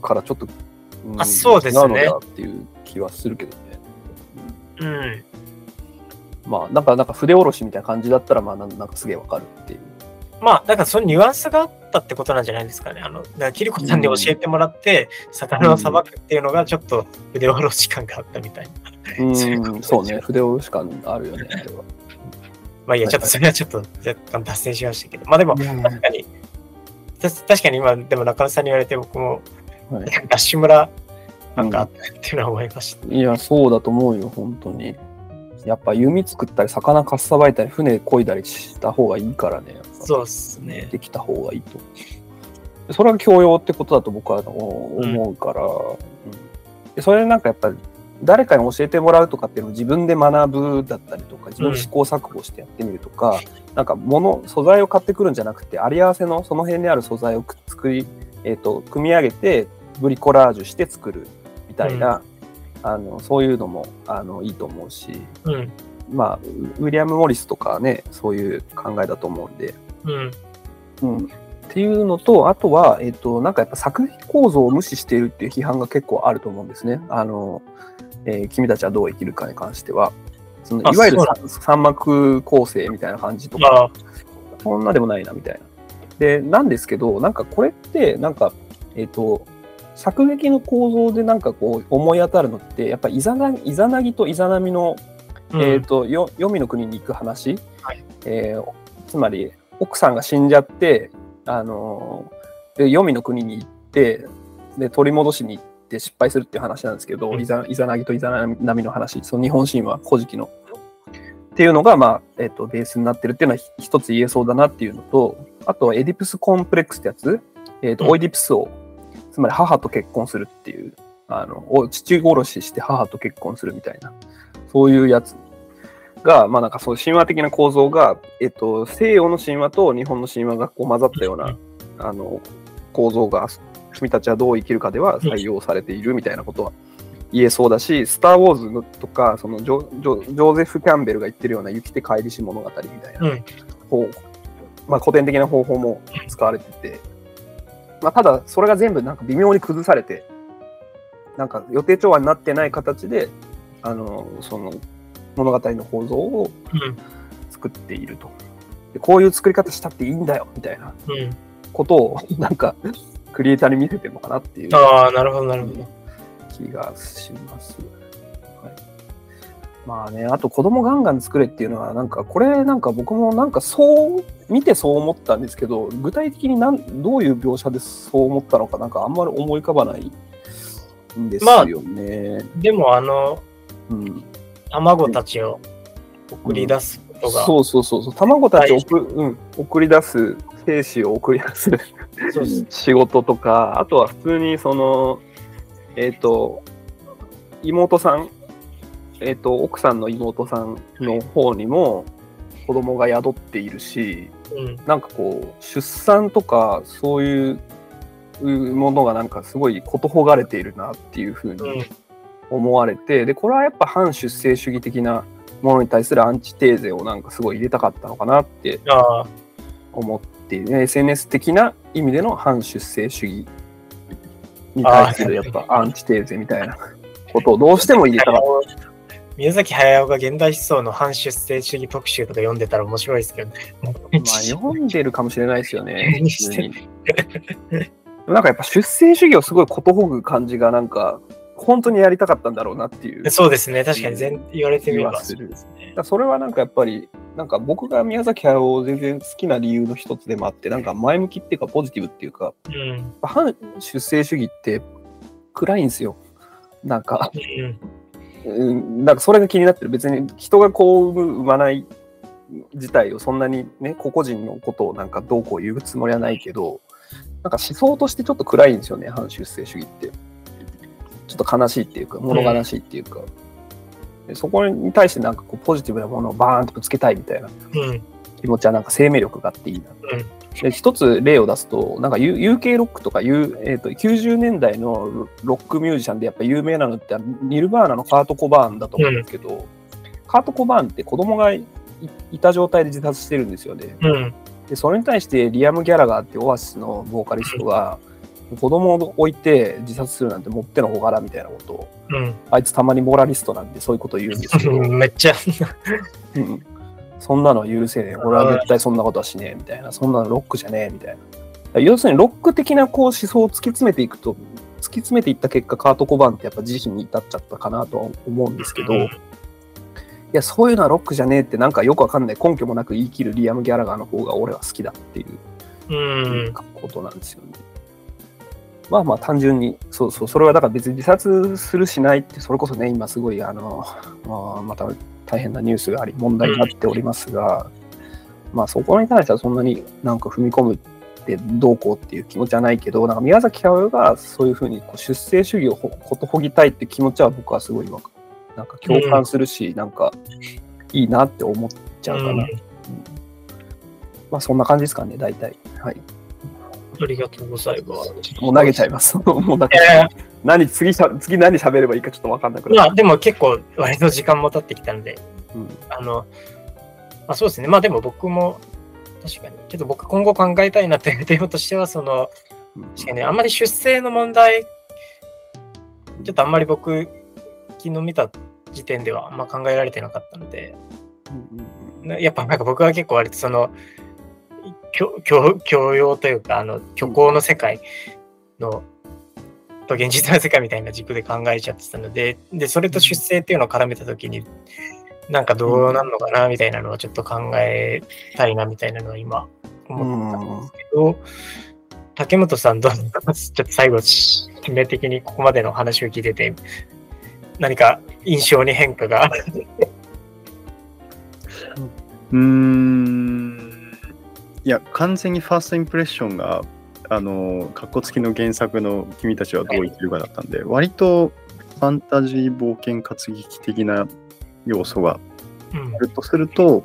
S2: から、ちょっと、ん
S1: あそうですね
S2: 違うのではっていう気はするけどね。
S1: うん。
S2: まあ、なんか、なんか筆下ろしみたいな感じだったら、まあ、なんなんかすげえわかるっていう。
S1: まあ、だからそのニュアンスがあったってことなんじゃないですかね。あの、だからキリコさんに教えてもらって、魚をさばくっていうのがちょっと筆下ろし感があったみたいな。
S2: うん、そうね。筆下ろし感あるよね。
S1: まあいいや、ちょっとそれはちょっと若干脱線しましたけど。まあでも、確かに、た確かに今、でも中野さんに言われて僕も、
S2: はい
S1: ダッシュ村なんかあったっていうのは思いました。
S2: いや、そうだと思うよ、本当に。やっぱ弓作ったり、魚かっさばいたり、船漕いだりした方がいいからね。
S1: そうですね。
S2: できた方がいいと。それが教養ってことだと僕は思うから、うんでそれでなんかやっぱり誰かに教えてもらうとかっていうのを自分で学ぶだったりとか、自分で試行錯誤してやってみるとか、なんか物、素材を買ってくるんじゃなくて、あり合わせのその辺にある素材をくっ作り、えっ、と、組み上げて、ブリコラージュして作るみたいな、あの、そういうのも、あの、いいと思うし、
S1: うん。
S2: まあ、ウィリアム・モリスとかね、そういう考えだと思うんで、
S1: うん。
S2: うん、っていうのと、あとは、えっ、と、なんかやっぱ作品構造を無視しているっていう批判が結構あると思うんですね。あの、えー君たちはどう生きるかに関しては。その
S1: あ
S2: いわゆる三幕構成みたいな感じと
S1: ま
S2: か、
S1: あ、
S2: そんなでもないなみたいな。で、なんですけど、なんかこれって、なんか、えっ、と、作劇の構造でなんかこう思い当たるのって、やっぱイザナイザナギとイザナミの
S1: うん。
S2: えー、とよ黄泉の国に行く話、
S1: はい。
S2: えーつまり奥さんが死んじゃって、あのーで黄泉の国に行ってで取り戻しに行って失敗するっていう話なんですけど、
S1: うん。
S2: イザイザナギとイザナミの話。その日本神話古事記の。っていうのが、まあえー、とベースになってるっていうのはひ一つ言えそうだなっていうのとあとはエディプスコンプレックスってやつ、えーと
S1: うん。
S2: オイディプス王。つまり母と結婚するっていうあのお父殺しして母と結婚するみたいな。そういうやつが、まあなんかそういう神話的な構造が、えっと、西洋の神話と日本の神話がこう混ざったような、あの構造が、君たちはどう生きるかでは採用されているみたいなことは言えそうだし、スター・ウォーズのとか、そのジョジョジョーゼフ・キャンベルが言ってるような雪手帰りし物語みたいな、
S1: うん
S2: 方まあ、古典的な方法も使われてて、まあ、ただそれが全部なんか微妙に崩されて、なんか予定調和になってない形で、あのその物語の構造を
S1: うん。
S2: 作っていると。でこういう作り方したっていいんだよみたいな
S1: うん。
S2: ことをなんかクリエイターに見せてるのかなっていう
S1: ああ、なるほど、なるほど。
S2: 気がします。はい、まあね、あと子供ガンガン作れっていうのは、なんかこれなんか僕もなんかそう、見てそう思ったんですけど、具体的になんどういう描写でそう思ったのか、なんかあんまり思い浮かばないんですよね。
S1: でも、あの、
S2: うん、
S1: 卵たちを送り出すことが、
S2: そうそうそうそう、卵たちを送,、うん、送り出す、精子を送り出す仕事とか、あとは普通にその、えっ、と、妹さん、えっ、と、奥さんの妹さんの方にも子供が宿っているし、
S1: うん、
S2: なんかこう、出産とかそういうものがなんかすごいことほがれているなっていうふう
S1: うん。
S2: に思われて、で、これはやっぱ反出生主義的なものに対するアンチテーゼをなんかすごい入れたかったのかなって思っているね SNS 的な意味での反出生主義に対するやっぱアンチテーゼみたいな ことをどうしても入れたかっ
S1: 宮崎駿が現代思想の反出生主義特集とか読んでたら面白いですけどね。
S2: た。まあ読んでるかもしれないですよね。なんかやっぱ出生主義をすごいことほぐ感じがなんか本当にやりたかったんだろうなっていう
S1: そうですね。確かに全言われてみれば。
S2: すそれはなんかやっぱり、なんか僕が宮崎駿を全然好きな理由の一つでもあって、なんか前向きっていうかポジティブっていうか、
S1: うん。
S2: 反出生主義って暗いんですよ。なんか、
S1: うん。
S2: うん、なんかそれが気になってる。別に人がこう産む、産まない自体をそんなにね、個々人のことをなんかどうこう言うつもりはないけど、なんか思想としてちょっと暗いんですよね、反出生主義って。ちょっと悲しいっていうか、物悲しいっていうか。でそこに対してなんかこうポジティブなものをバーンとぶつけたいみたいな
S1: うん。
S2: 気持ちはなんか生命力があっていいな。
S1: うん
S2: で一つ例を出すと、なんか UK ロックとか、U えー、と90年代のロックミュージシャンでやっぱ有名なのって、ニルバーナのカート・コバーンだと思うんですけど、カート・コバーンって子供がいいた状態で自殺してるんですよね。
S1: うん。
S2: で、それに対してリアム・ギャラガーってオアシスのボーカリストが、子供を置いて自殺するなんてもってのほがらみたいなことを、
S1: うん。
S2: あいつたまにモラリストなんでそういうことを言うんですけど、
S1: めっちゃ、
S2: うん、そんなのは許せねえ。俺は絶対そんなことはしねえみたいな。そんなのロックじゃねえみたいな。要するにロック的なこう思想を突き詰めていくと、突き詰めていった結果、カート・コバーンってやっぱ自身に至っちゃったかなとは思うんですけど、
S1: うん
S2: いや、そういうのはロックじゃねえってなんかよくわかんない根拠もなく言い切るリアム・ギャラガーの方が俺は好きだっていう
S1: うん。
S2: ことなんですよね。まあまあ単純に、そうそう、それはだから別に自殺するしないって、それこそね、今すごい、あの、まあ、また大変なニュースがあり、問題になっておりますが、まあそこに対してはそんなになんか踏み込むってどうこうっていう気持ちはないけど、なんか宮崎駿がそういうふうにこう出生主義をほことほぎたいって気持ちは僕はすごいなんか共感するし、なんかいいなって思っちゃうかな。
S1: うん
S2: うんまあそんな感じですかね、大体。はい。
S1: ありがとうございます。
S2: もう投げちゃいます。もうなんか
S1: えー。
S2: 何次しゃ次何喋ればいいかちょっと分かんなくなっ
S1: まあでも結構 割と時間も経ってきたので、
S2: うん。
S1: あの、まあそうですね。まあでも僕も確かに、ちょっと僕今後考えたいなっていうテーマとしては、その、
S2: うん。
S1: 確かにね、あんまり出生の問題、ちょっとあんまり僕、昨日見た時点ではあんま考えられてなかったので、
S2: うん
S1: ねやっぱなんか僕は結構割とその、教教教養というか、あの、虚構の世界の、と現実の世界みたいな軸で考えちゃってたので、で、それと出生っていうのを絡めたときに、なんかどうなんのかなみたいなのはちょっと考えたいなみたいなのは今思ったんですけど、竹本さんどうちょっと最後、締め的にここまでの話を聞いてて、何か印象に変化が？
S3: うーん。いや、完全にファーストインプレッションが、あの、かっこつきの原作の君たちはどう生きるかだったんで、割とファンタジー冒険活劇的な要素が
S1: うん
S3: あるとすると、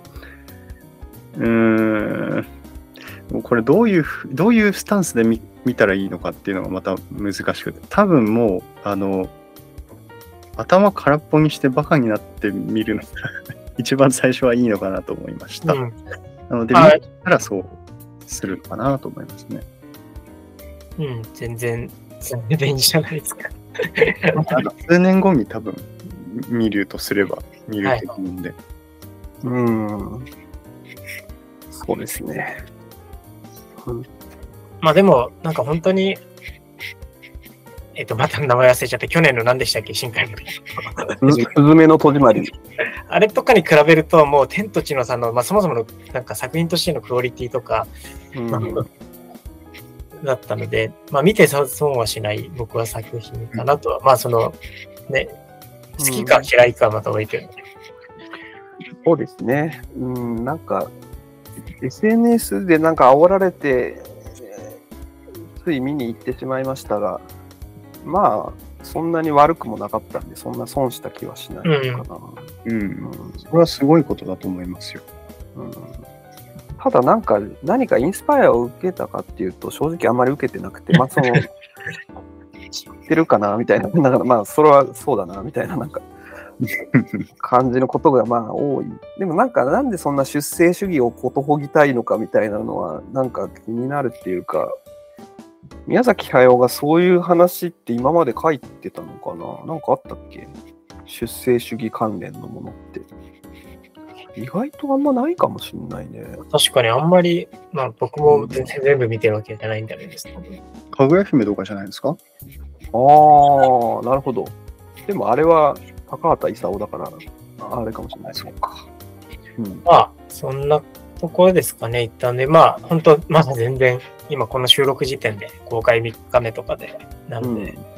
S3: うーん、これどういうふ、どういうスタンスで見見たらいいのかっていうのがまた難しくて、多分もう、あの、頭空っぽにしてバカになって見るのが 一番最初はいいのかなと思いました。
S1: うん
S3: なので、
S1: はい
S3: 見たらそうするのかなと思いますね。
S1: うん、全然、全然いいじゃないですか。
S3: あの数年後に多分見るとすれば見ると思うんで。
S2: うん。そうですね。
S1: まあでも、なんか本当に、えっと、また名前忘れちゃって、去年の何でしたっけ、新海の。
S2: すずめの戸締まり。
S1: あれとかに比べると、もう天と地のさんの、まあ、そもそものなんか作品としてのクオリティとか
S2: うん
S1: だったので、まあ見て損はしない僕は作品かなとは、まあその、ね、好きか嫌いかはまた置いてる。
S2: そうですね。うん、なんか、SNS でなんか煽られて、えーつい見に行ってしまいましたが、まあ、そんなに悪くもなかったんで、そんな損した気はしないのかな。
S3: うん。
S2: うん
S3: それはすごいことだと思いますよ。
S2: うんただなんか、何かインスパイアを受けたかっていうと、正直あんまり受けてなくて、まあその、知ってるかなみたいな、だからまあそれはそうだなみたいな、なんか、感じのことがまあ多い。でもなんかなんでそんな出生主義をことほぎたいのかみたいなのはなんか気になるっていうか、宮崎駿がそういう話って今まで書いてたのかな？なんかあったっけ？出生主義関連のものって。意外とあんまないかもしんないね。
S1: 確かにあんまり、まあ僕も全然全部見てるわけじゃないんだけど、
S3: かぐや姫とかじゃないですか？
S2: ああ、なるほど。でもあれは高畑勲だから、あれかもしれない。
S3: そうか。
S2: うん。
S1: まあそんなところですかね、一旦で、まあ本当、まだ全然、今この収録時点で公開3日目とかで、なんで、
S2: うん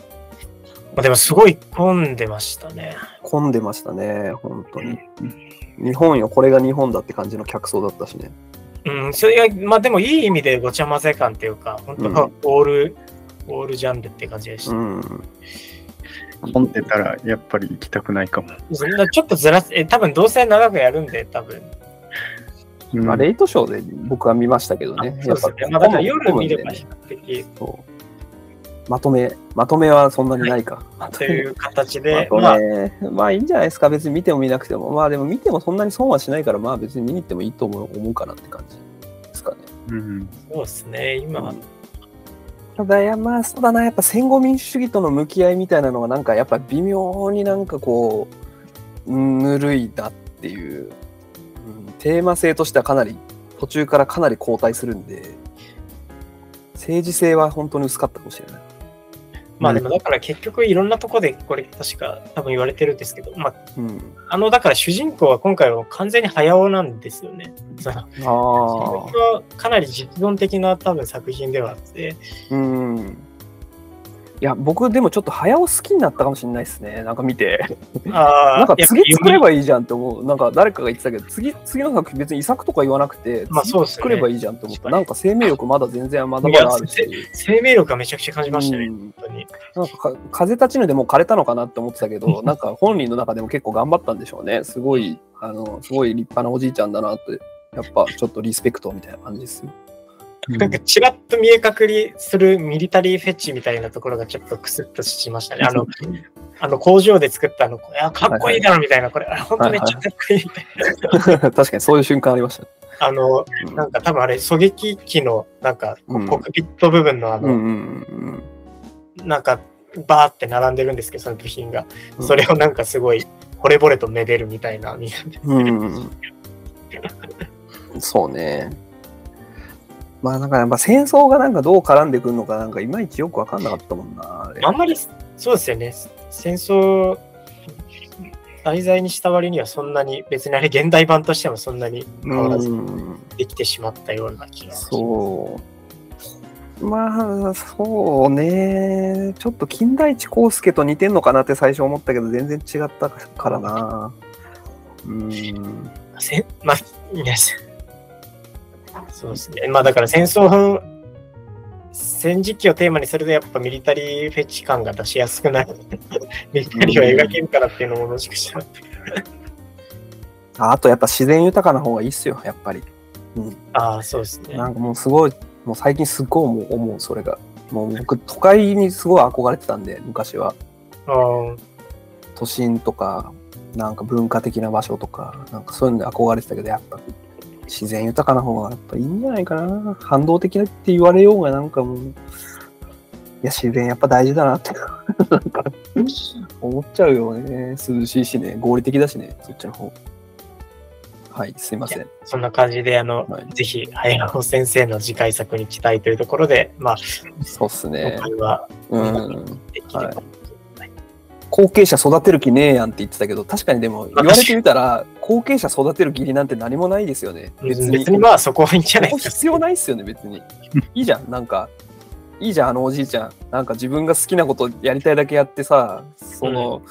S1: まあでもすごい混んでましたね。
S2: 混んでましたね、本当に。日本よ、これが日本だって感じの客層だったしね。
S1: うん、それが、まあでもいい意味でごちゃ混ぜ感っていうか、本当
S2: うん
S1: オール、オールジャンルって感じでした。
S2: うん。
S3: 混んでたらやっぱり行きたくないかも。
S1: そんなちょっとずらす、え、多分どうせ長くやるんで、多分。
S3: うん
S2: まあ、レイトショーで僕は見ましたけど
S1: あ
S2: ね。
S1: そうですよね。まあだ夜見れば
S2: 混
S1: 比較的
S2: まとめ、まとめはそんなにないか。
S1: という形
S2: ま
S1: で、
S2: と
S1: まあ、
S2: め、まあいいんじゃないですか。別に見ても見なくても。まあでも見てもそんなに損はしないから、まあ別に見に行ってもいいと思う思うかなって感じですかね。
S3: うん。
S1: そうですね、今、
S2: ただ、いや、まあ、そうだな、やっぱ戦後民主主義との向き合いみたいなのが、なんかやっぱ微妙になんかこう、ぬるいなっていう、うんテーマ性としてはかなり、途中からかなり後退するんで、政治性は本当に薄かったかもしれない。
S1: まあでもだから結局いろんなとこでこれ確か多分言われてるんですけど、まあ、
S2: うん。
S1: あの、だから主人公は今回は完全に早尾なんですよね。その
S2: あ
S1: 僕はかなり実存的な多分作品ではあって、
S2: あ。うん。いや、僕でもちょっと早尾好きになったかもしれないですね。なんか見て。
S1: あ
S2: なんか次作れ
S1: ば
S2: ばいいじゃんって思う。なんか誰かが言ってたけど、次、次の作品別に遺作とか言わなくて、次
S1: まあそうっすね
S2: 作ればいいじゃんって思った。なんか生命力まだ全然まだまだあるし。
S1: 生命力がめちゃくちゃ感じましたね、
S2: うん
S1: 本当に。
S2: なんかか風立ちぬでもう枯れたのかなって思ってたけど、なんか本人の中でも結構頑張ったんでしょうね。すごい、あの、すごい立派なおじいちゃんだなって、やっぱちょっとリスペクトみたいな感じですよ。
S1: なんかちらっと見え隠れするミリタリーフェチみたいなところがちょっとクスッとしましたね。あの、あの工場で作ったあの、いや、かっこいいだろみたいな、これ、あ 本当めっちゃかっこいいみたいな。
S2: 確かにそういう瞬間ありましたね。
S1: あの、
S2: うん
S1: なんか多分あれ、狙撃機の、なんか、コックピット部分のあの、なんか、バーって並んでるんですけど、その部品が。
S2: うん。
S1: それをなんかすごい、惚れ惚れとめでるみたいな。
S2: うんうんうん。そうね。まあなんかやっぱ戦争がなんかどう絡んでくるのかなんかいまいちよくわかんなかったもんな。あ
S1: んまり、そうですよね。戦争、題材にした割にはそんなに、別にあれ現代版としてもそんなに変わらず
S2: うん
S1: できてしまったような気がする。
S2: そう。まあ、そうね。ちょっと金田一耕助と似てんのかなって最初思ったけど、全然違ったからな。うん。
S1: せまあ、いやせそうですね。まあだから戦争、戦時期をテーマにするとやっぱミリタリーフェチ感が出しやすくなる。ミリタリーを描けるからっていうのももし。
S2: ああとやっぱ自然豊かな方がいいっすよ、やっぱり。うん。
S1: ああ、そうですね。
S2: なんかもうすごい、もう最近すっごい思う、思うそれが。もう僕、都会にすごい憧れてたんで、昔は。都心とか、なんか文化的な場所とか、なんかそういうので憧れてたけど、やっぱ自然豊かな方がやっぱいいんじゃないかな。反動的なって言われようがなんかもう、いや、自然やっぱ大事だなって、なんか思っちゃうよね。涼しいしね、合理的だしね、そっちの方。はい、すいません。
S1: そんな感じで、あの、
S2: はい
S1: ぜひ、早尾先生の次回作に期待というところで、まあ、
S2: そうっすね
S1: 今。回は
S2: うん。
S1: できれば、
S2: 後継者育てる気ねえやんって言ってたけど、確かにでも言われてみたら、後継者育てる義理なんて何もないですよね。
S1: 別に別にまあそこはいいんじゃないですか。
S2: 必要ないっすよね、別に。いいじゃん、なんか、いいじゃん、あのおじいちゃん。なんか自分が好きなことやりたいだけやってさ、その、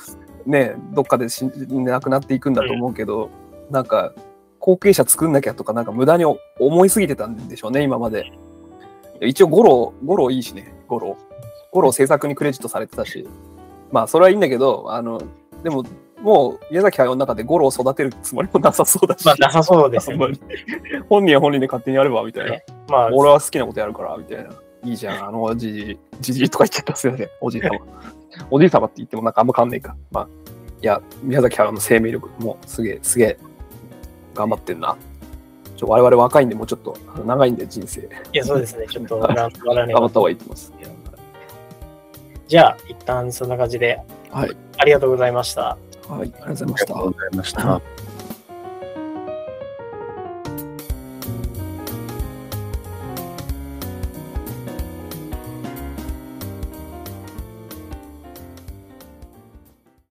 S2: ね、どっかで死ん亡くなっていくんだと思うけど、なんか、後継者作んなきゃとか、なんか無駄に思いすぎてたんでしょうね、今まで。一応、五郎、五郎いいしね、五郎。五郎制作にクレジットされてたし、まあ、それはいいんだけど、あの、でも、もう、宮崎駿の中で五郎を育てるつもりもなさそうだし、
S1: まあなさそうですよ
S2: あんまり本人は本人で勝手にやれば、みたいな。
S1: ね。まあ、
S2: 俺は好きなことやるから、みたいな。いいじゃん、あのじじい、じじいとか言っちゃったすいません、おじい様。おじい様って言ってもなんかあんま変わんないか。まあ、いや、宮崎駿の生命力、もうすげえ、すげえ、頑張ってんな。ちょ我々若いんで、もうちょっと長いんで、人生。
S1: いや、そうですね。ちょっと、
S2: 頑張った方がいいと思います。
S1: じゃあ、一旦そんな感じで、
S2: はい。
S1: ありがとうございました。
S2: はい、ありがとうございました
S3: ありがとう。ございました。